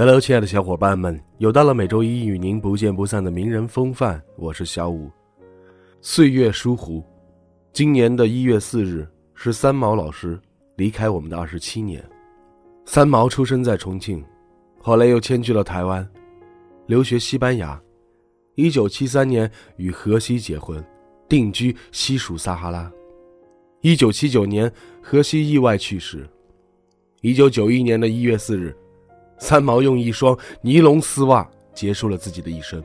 Hello，亲爱的小伙伴们，又到了每周一与您不见不散的名人风范，我是小五。岁月疏忽，今年的一月四日是三毛老师离开我们的二十七年。三毛出生在重庆，后来又迁居了台湾，留学西班牙。一九七三年与荷西结婚，定居西属撒哈拉。一九七九年，荷西意外去世。一九九一年的一月四日。三毛用一双尼龙丝袜结束了自己的一生。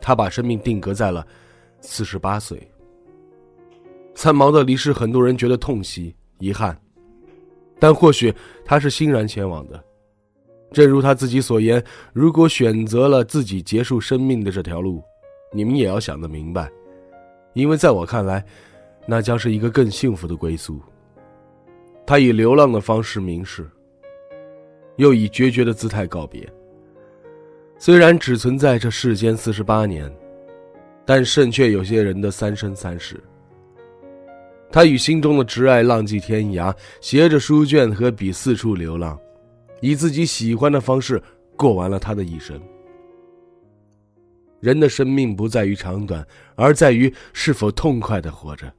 他把生命定格在了四十八岁。三毛的离世，很多人觉得痛惜、遗憾，但或许他是欣然前往的。正如他自己所言：“如果选择了自己结束生命的这条路，你们也要想得明白，因为在我看来，那将是一个更幸福的归宿。”他以流浪的方式明示。又以决绝的姿态告别。虽然只存在这世间四十八年，但胜却有些人的三生三世。他与心中的挚爱浪迹天涯，携着书卷和笔四处流浪，以自己喜欢的方式过完了他的一生。人的生命不在于长短，而在于是否痛快的活着。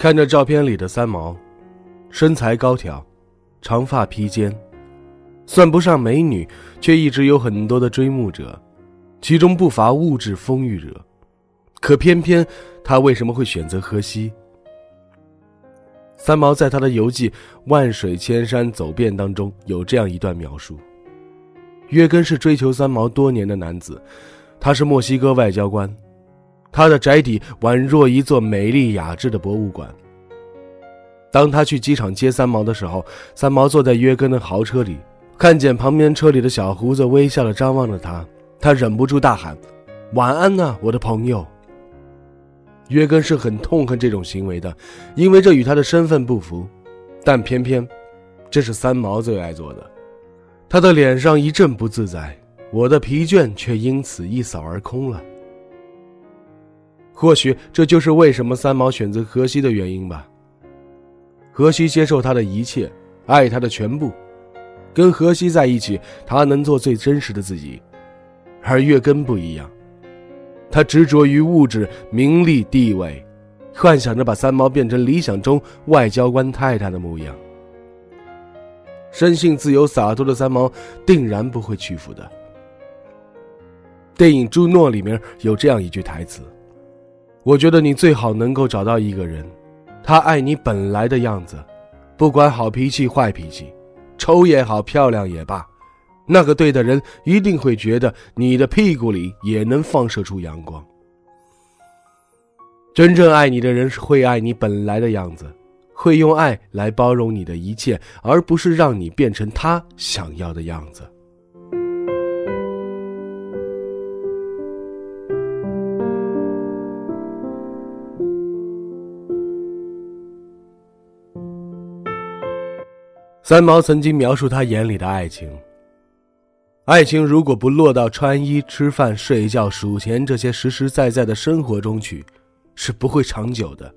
看着照片里的三毛，身材高挑，长发披肩，算不上美女，却一直有很多的追慕者，其中不乏物质丰裕者。可偏偏他为什么会选择河西？三毛在他的游记《万水千山走遍》当中有这样一段描述：约根是追求三毛多年的男子，他是墨西哥外交官。他的宅邸宛若一座美丽雅致的博物馆。当他去机场接三毛的时候，三毛坐在约根的豪车里，看见旁边车里的小胡子微笑的张望着他，他忍不住大喊：“晚安啊，我的朋友。”约根是很痛恨这种行为的，因为这与他的身份不符，但偏偏这是三毛最爱做的。他的脸上一阵不自在，我的疲倦却因此一扫而空了。或许这就是为什么三毛选择荷西的原因吧。荷西接受他的一切，爱他的全部，跟荷西在一起，他能做最真实的自己。而月根不一样，他执着于物质、名利、地位，幻想着把三毛变成理想中外交官太太的模样。生性自由洒脱的三毛，定然不会屈服的。电影《朱诺》里面有这样一句台词。我觉得你最好能够找到一个人，他爱你本来的样子，不管好脾气坏脾气，丑也好漂亮也罢，那个对的人一定会觉得你的屁股里也能放射出阳光。真正爱你的人是会爱你本来的样子，会用爱来包容你的一切，而不是让你变成他想要的样子。三毛曾经描述他眼里的爱情。爱情如果不落到穿衣、吃饭、睡觉、数钱这些实实在在的生活中去，是不会长久的。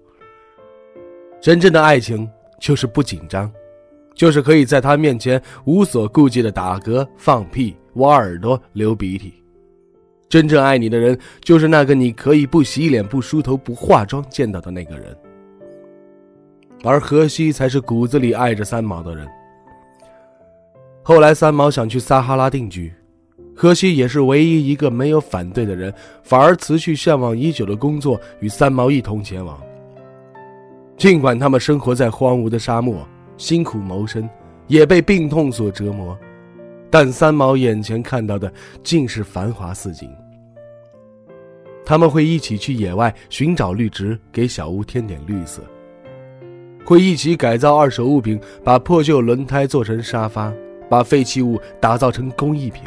真正的爱情就是不紧张，就是可以在他面前无所顾忌的打嗝、放屁、挖耳朵、流鼻涕。真正爱你的人，就是那个你可以不洗脸、不梳头、不化妆见到的那个人。而荷西才是骨子里爱着三毛的人。后来，三毛想去撒哈拉定居，荷西也是唯一一个没有反对的人，反而辞去向往已久的工作，与三毛一同前往。尽管他们生活在荒芜的沙漠，辛苦谋生，也被病痛所折磨，但三毛眼前看到的尽是繁华似锦。他们会一起去野外寻找绿植，给小屋添点绿色；会一起改造二手物品，把破旧轮胎做成沙发，把废弃物打造成工艺品。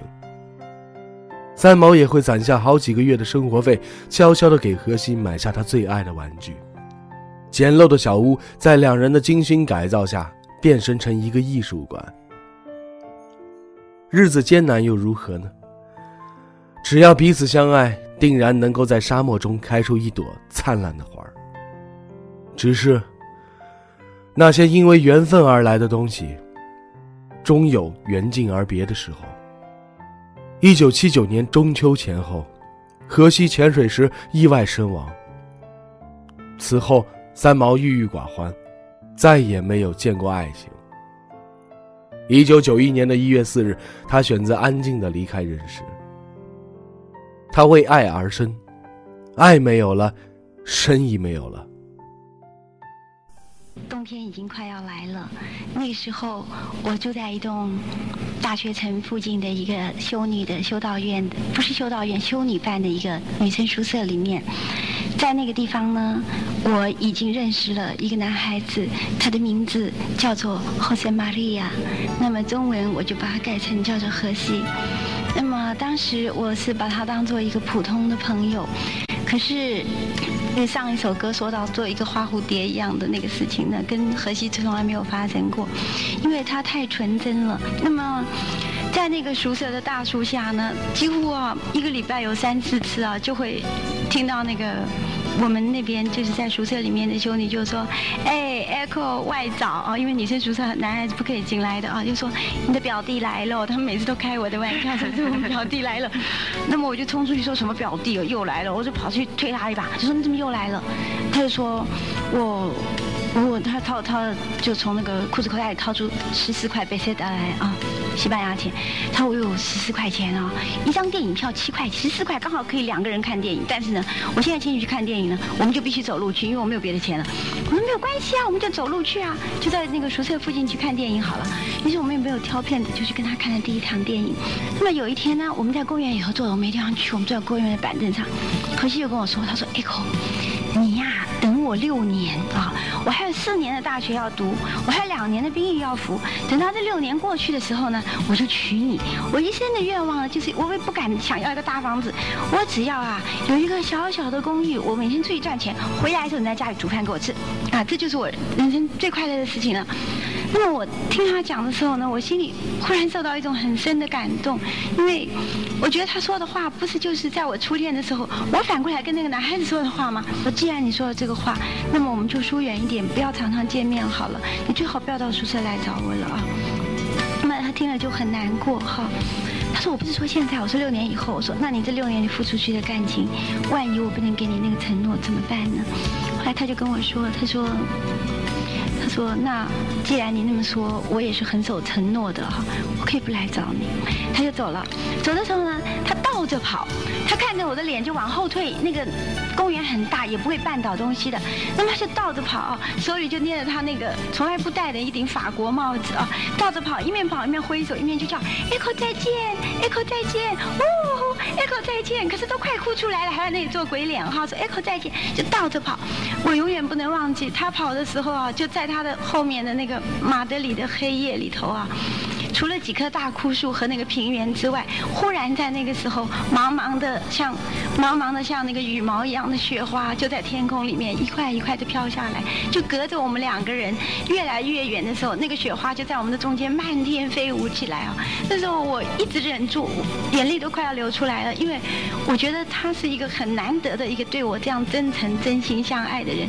三毛也会攒下好几个月的生活费，悄悄地给荷西买下他最爱的玩具。简陋的小屋在两人的精心改造下，变身成一个艺术馆。日子艰难又如何呢？只要彼此相爱，定然能够在沙漠中开出一朵灿烂的花儿。只是，那些因为缘分而来的东西，终有缘尽而别的时候。一九七九年中秋前后，荷西潜水时意外身亡。此后，三毛郁郁寡欢，再也没有见过爱情。一九九一年的一月四日，他选择安静的离开人世。他为爱而生，爱没有了，生意没有了。冬天已经快要来了，那个时候我住在一栋大学城附近的一个修女的修道院，不是修道院，修女办的一个女生宿舍里面。在那个地方呢，我已经认识了一个男孩子，他的名字叫做 Jose Maria，那么中文我就把它改成叫做荷西。那么当时我是把他当做一个普通的朋友，可是。跟上一首歌说到做一个花蝴蝶一样的那个事情呢，跟荷西从来没有发生过，因为他太纯真了。那么，在那个熟舍的大树下呢，几乎啊一个礼拜有三四次啊，就会听到那个。我们那边就是在宿舍里面的修女就说：“哎，Echo 外早啊，因为女生宿舍男孩子不可以进来的啊，就说你的表弟来了。他们每次都开我的玩笑，说我们表弟来了。那么我就冲出去说什么表弟又来了，我就跑去推他一把，就说你怎么又来了？他就说我。”我他掏掏就从那个裤子口袋里掏出十四块贝塞达来啊，西班牙钱。他说我有十四块钱啊，一张电影票七块，十四块刚好可以两个人看电影。但是呢，我现在请你去看电影呢，我们就必须走路去，因为我没有别的钱了。我说没有关系啊，我们就走路去啊，就在那个宿舍附近去看电影好了。于是我们也没有挑片子，就去跟他看了第一场电影。那么有一天呢，我们在公园以后坐，我没地方去，我们坐在公园的板凳上。可惜又跟我说，他说 Echo，你呀我六年啊，我还有。四年的大学要读，我还有两年的兵役要服。等到这六年过去的时候呢，我就娶你。我一生的愿望呢，就是我也不敢想要一个大房子，我只要啊有一个小小的公寓，我每天出去赚钱，回来的时候你在家里煮饭给我吃，啊，这就是我人生最快乐的事情了。那么我听他讲的时候呢，我心里忽然受到一种很深的感动，因为我觉得他说的话不是就是在我初恋的时候，我反过来跟那个男孩子说的话吗？我既然你说了这个话，那么我们就疏远一点，不要常常见面好了。你最好不要到宿舍来找我了啊。那么他听了就很难过哈。他说我不是说现在，我说六年以后。我说那你这六年你付出去的感情，万一我不能给你那个承诺怎么办呢？后来他就跟我说，他说。说：“那既然你那么说，我也是很守承诺的哈，我可以不来找你。”他就走了。走的时候呢，他倒着跑，他看着我的脸就往后退。那个公园很大，也不会绊倒东西的。那么他就倒着跑，手里就捏着他那个从来不戴的一顶法国帽子啊，倒着跑，一面跑一面挥手，一面就叫 Echo 再见，Echo 再见，呜，Echo 再见。可是都快哭出来了，还在那里做鬼脸哈，说 Echo 再见，就倒着跑。我永远不能忘记他跑的时候啊，就在他。的后面的那个马德里的黑夜里头啊。除了几棵大枯树和那个平原之外，忽然在那个时候，茫茫的像茫茫的像那个羽毛一样的雪花，就在天空里面一块一块的飘下来，就隔着我们两个人越来越远的时候，那个雪花就在我们的中间漫天飞舞起来啊！那时候我一直忍住，眼泪都快要流出来了，因为我觉得他是一个很难得的一个对我这样真诚、真心相爱的人，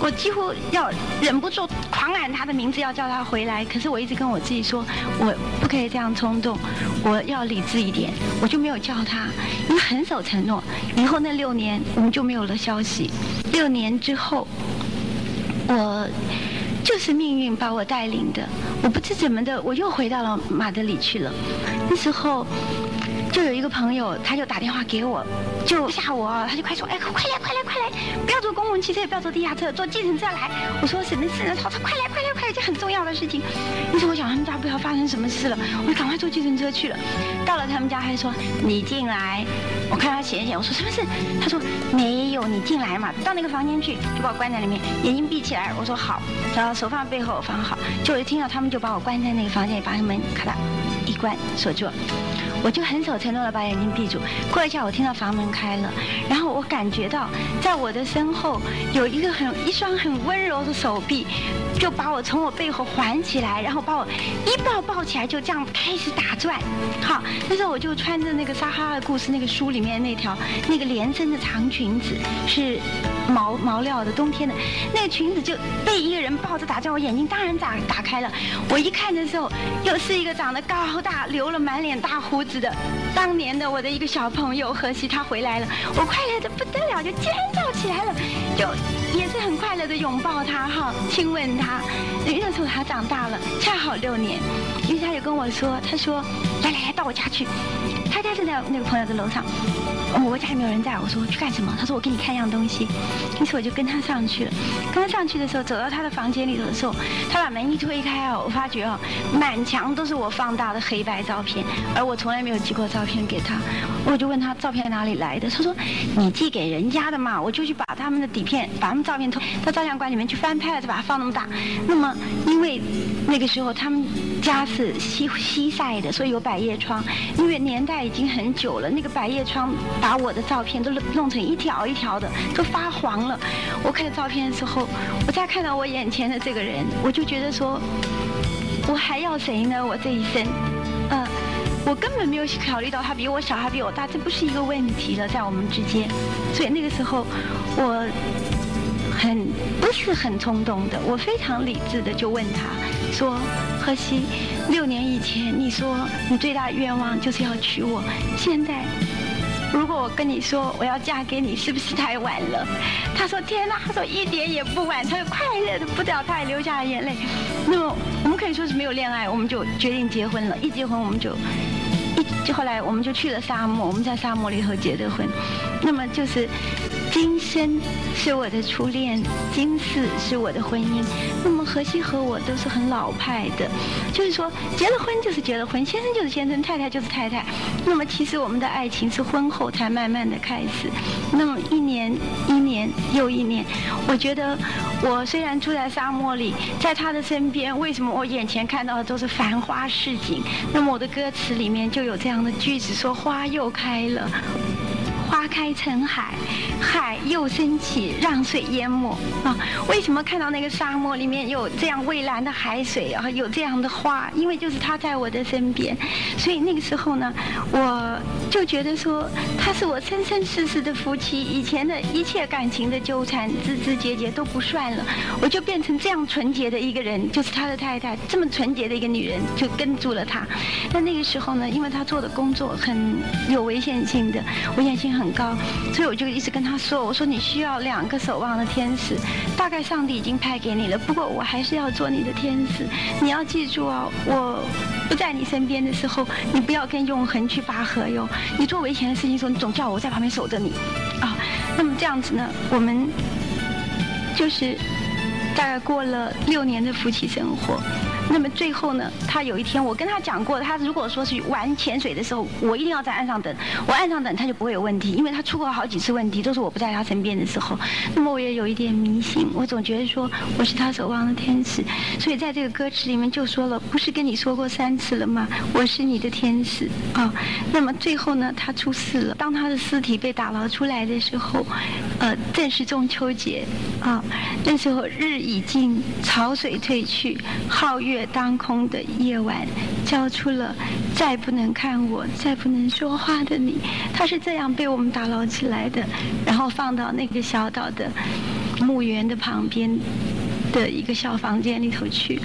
我几乎要忍不住狂喊他的名字，要叫他回来。可是我一直跟我自己说，我。不可以这样冲动，我要理智一点，我就没有叫他，因为很守承诺。以后那六年我们就没有了消息。六年之后，我就是命运把我带领的，我不知怎么的，我又回到了马德里去了。那时候就有一个朋友，他就打电话给我，就吓我，他就快说，哎，快来快来快来，不要坐公共汽车，不要坐地下车，坐计程车来。我说什么事呢？他说快来快来快来，这很重要的事情。于是我想他们家不知道发生什么事了，我就赶快坐计程车去了。到了他们家，他就说你进来。我看他显显，我说什么事？他说没有，你进来嘛，到那个房间去，就把我关在里面，眼睛闭起来。我说好，然后手放背后放好，就我一听到他们就把我关在那个房间里，把门咔嗒一关锁住。我就很守承诺的把眼睛闭住。过一下，我听到房门开了，然后我感觉到在我的身后有一个很一双很温柔的手臂，就把我从我背后环起来，然后把我一抱抱起来，就这样开始打转。好，那时候我就穿着那个《撒哈拉故事》那个书里面那条那个连身 的长裙子，是毛毛料的冬天的，那个裙子就被一个人抱着打转，我眼睛当然打打开了。我一看的时候，又是一个长得高大、留了满脸大胡。子的，当年的我的一个小朋友何西他回来了，我快乐的不得了，就尖叫起来了，就也是很快乐的拥抱他哈，亲吻他。那时候他长大了，恰好六年，于是他就跟我说，他说，来来来，到我家去，他家就在那个朋友的楼上。我家里没有人在，我说去干什么？他说我给你看一样东西，于是我就跟他上去了。跟他上去的时候，走到他的房间里头的时候，他把门一推开哦，我发觉哦，满墙都是我放大的黑白照片，而我从来没有寄过照片给他。我就问他照片哪里来的？他说你寄给人家的嘛，我就去把他们的底片，把他们照片偷到照相馆里面去翻拍了，再把它放那么大。那么因因为那个时候他们家是西西晒的，所以有百叶窗。因为年代已经很久了，那个百叶窗。把我的照片都弄成一条一条的，都发黄了。我看照片的时候，我再看到我眼前的这个人，我就觉得说，我还要谁呢？我这一生，嗯，我根本没有考虑到他比我小，他比我大，这不是一个问题了，在我们之间。所以那个时候，我很不是很冲动的，我非常理智的就问他说：“何西，六年以前你说你最大的愿望就是要娶我，现在。”如果我跟你说我要嫁给你，是不是太晚了？他说：“天哪！”他说：“一点也不晚。”他就快乐的不得了，他也流下了眼泪。那么我们可以说是没有恋爱，我们就决定结婚了。一结婚我们就一后来我们就去了沙漠，我们在沙漠里头结的婚。那么就是。今生是我的初恋，今世是我的婚姻。那么何西和我都是很老派的，就是说结了婚就是结了婚，先生就是先生，太太就是太太。那么其实我们的爱情是婚后才慢慢的开始。那么一年一年又一年，我觉得我虽然住在沙漠里，在他的身边，为什么我眼前看到的都是繁花似锦？那么我的歌词里面就有这样的句子，说花又开了。花开成海，海又升起，让水淹没啊！为什么看到那个沙漠里面有这样蔚蓝的海水啊？有这样的花？因为就是他在我的身边，所以那个时候呢，我就觉得说他是我生生世世的夫妻，以前的一切感情的纠缠、枝枝节节都不算了，我就变成这样纯洁的一个人，就是他的太太，这么纯洁的一个女人就跟住了他。但那个时候呢，因为他做的工作很有危险性的，危险性。很高，所以我就一直跟他他说：“我说你需要两个守望的天使，大概上帝已经派给你了。不过我还是要做你的天使，你要记住啊，我不在你身边的时候，你不要跟永恒去拔河哟。你做危险的事情的时候，你总叫我在旁边守着你啊。那么这样子呢，我们就是大概过了六年的夫妻生活。”那么最后呢，他有一天我跟他讲过，他如果说是玩潜水的时候，我一定要在岸上等，我岸上等他就不会有问题，因为他出过好几次问题，都是我不在他身边的时候。那么我也有一点迷信，我总觉得说我是他守望的天使，所以在这个歌词里面就说了，不是跟你说过三次了吗？我是你的天使啊。那么最后呢，他出事了，当他的尸体被打捞出来的时候，呃，正是中秋节啊，那时候日已尽，潮水退去，皓月。当空的夜晚，交出了再不能看我、再不能说话的你。他是这样被我们打捞起来的，然后放到那个小岛的墓园的旁边的一个小房间里头去。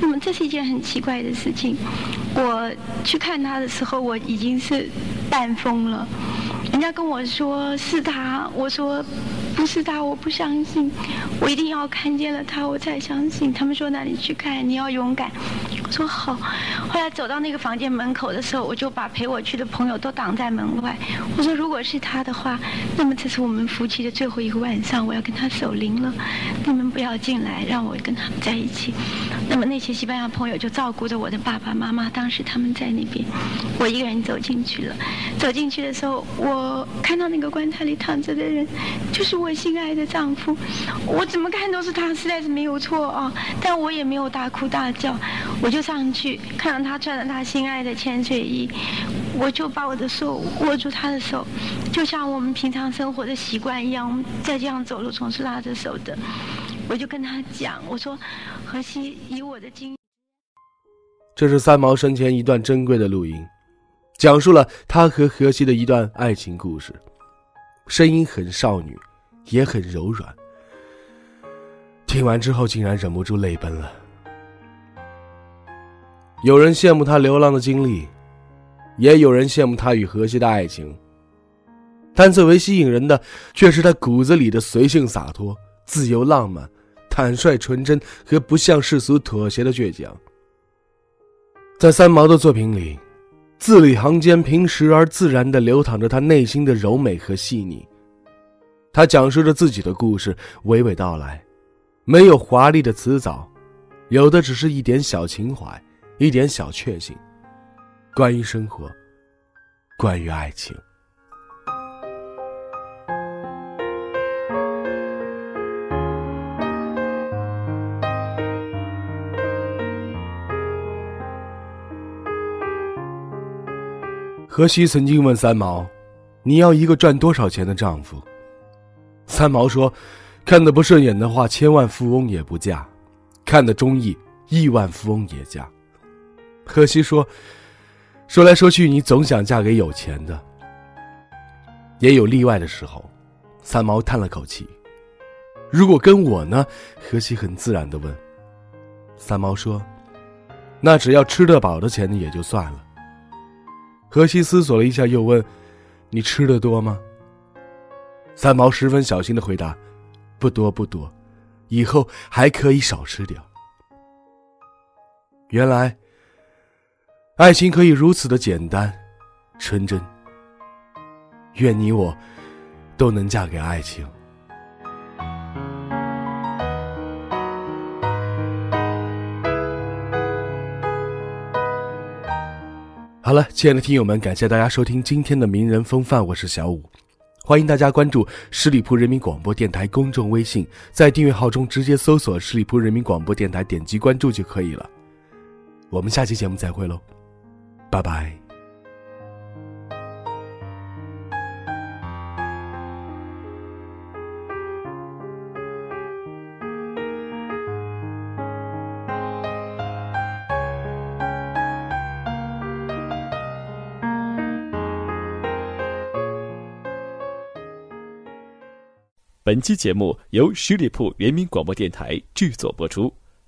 那么这是一件很奇怪的事情。我去看他的时候，我已经是半疯了。人家跟我说是他，我说。不是他，我不相信，我一定要看见了他，我才相信。他们说那你去看，你要勇敢。说好。后来走到那个房间门口的时候，我就把陪我去的朋友都挡在门外。我说如果是他的话，那么这是我们夫妻的最后一个晚上，我要跟他守灵了。你们不要进来，让我跟他们在一起。那么那些西班牙朋友就照顾着我的爸爸妈妈，当时他们在那边，我一个人走进去了。走进去的时候，我看到那个棺材里躺着的人，就是我心爱的丈夫。我怎么看都是他，实在是没有错啊！但我也没有大哭大叫，我就上去看到他穿着他心爱的潜水衣，我就把我的手握住他的手，就像我们平常生活的习惯一样，我们在这样走路总是拉着手的。我就跟他讲，我说：“荷西，以我的经，这是三毛生前一段珍贵的录音，讲述了他和荷西的一段爱情故事，声音很少女，也很柔软。听完之后，竟然忍不住泪奔了。有人羡慕他流浪的经历，也有人羡慕他与荷西的爱情，但最为吸引人的，却是他骨子里的随性洒脱。”自由浪漫、坦率纯真和不向世俗妥协的倔强，在三毛的作品里，字里行间平实而自然地流淌着他内心的柔美和细腻。他讲述着自己的故事，娓娓道来，没有华丽的辞藻，有的只是一点小情怀，一点小确幸，关于生活，关于爱情。荷西曾经问三毛：“你要一个赚多少钱的丈夫？”三毛说：“看得不顺眼的话，千万富翁也不嫁；看得中意，亿万富翁也嫁。”荷西说：“说来说去，你总想嫁给有钱的。”也有例外的时候，三毛叹了口气：“如果跟我呢？”荷西很自然的问。三毛说：“那只要吃得饱的钱也就算了。”荷西思索了一下，又问：“你吃的多吗？”三毛十分小心的回答：“不多不多，以后还可以少吃点。”原来，爱情可以如此的简单、纯真。愿你我都能嫁给爱情。好了，亲爱的听友们，感谢大家收听今天的名人风范，我是小五，欢迎大家关注十里铺人民广播电台公众微信，在订阅号中直接搜索十里铺人民广播电台，点击关注就可以了。我们下期节目再会喽，拜拜。本期节目由十里铺人民广播电台制作播出。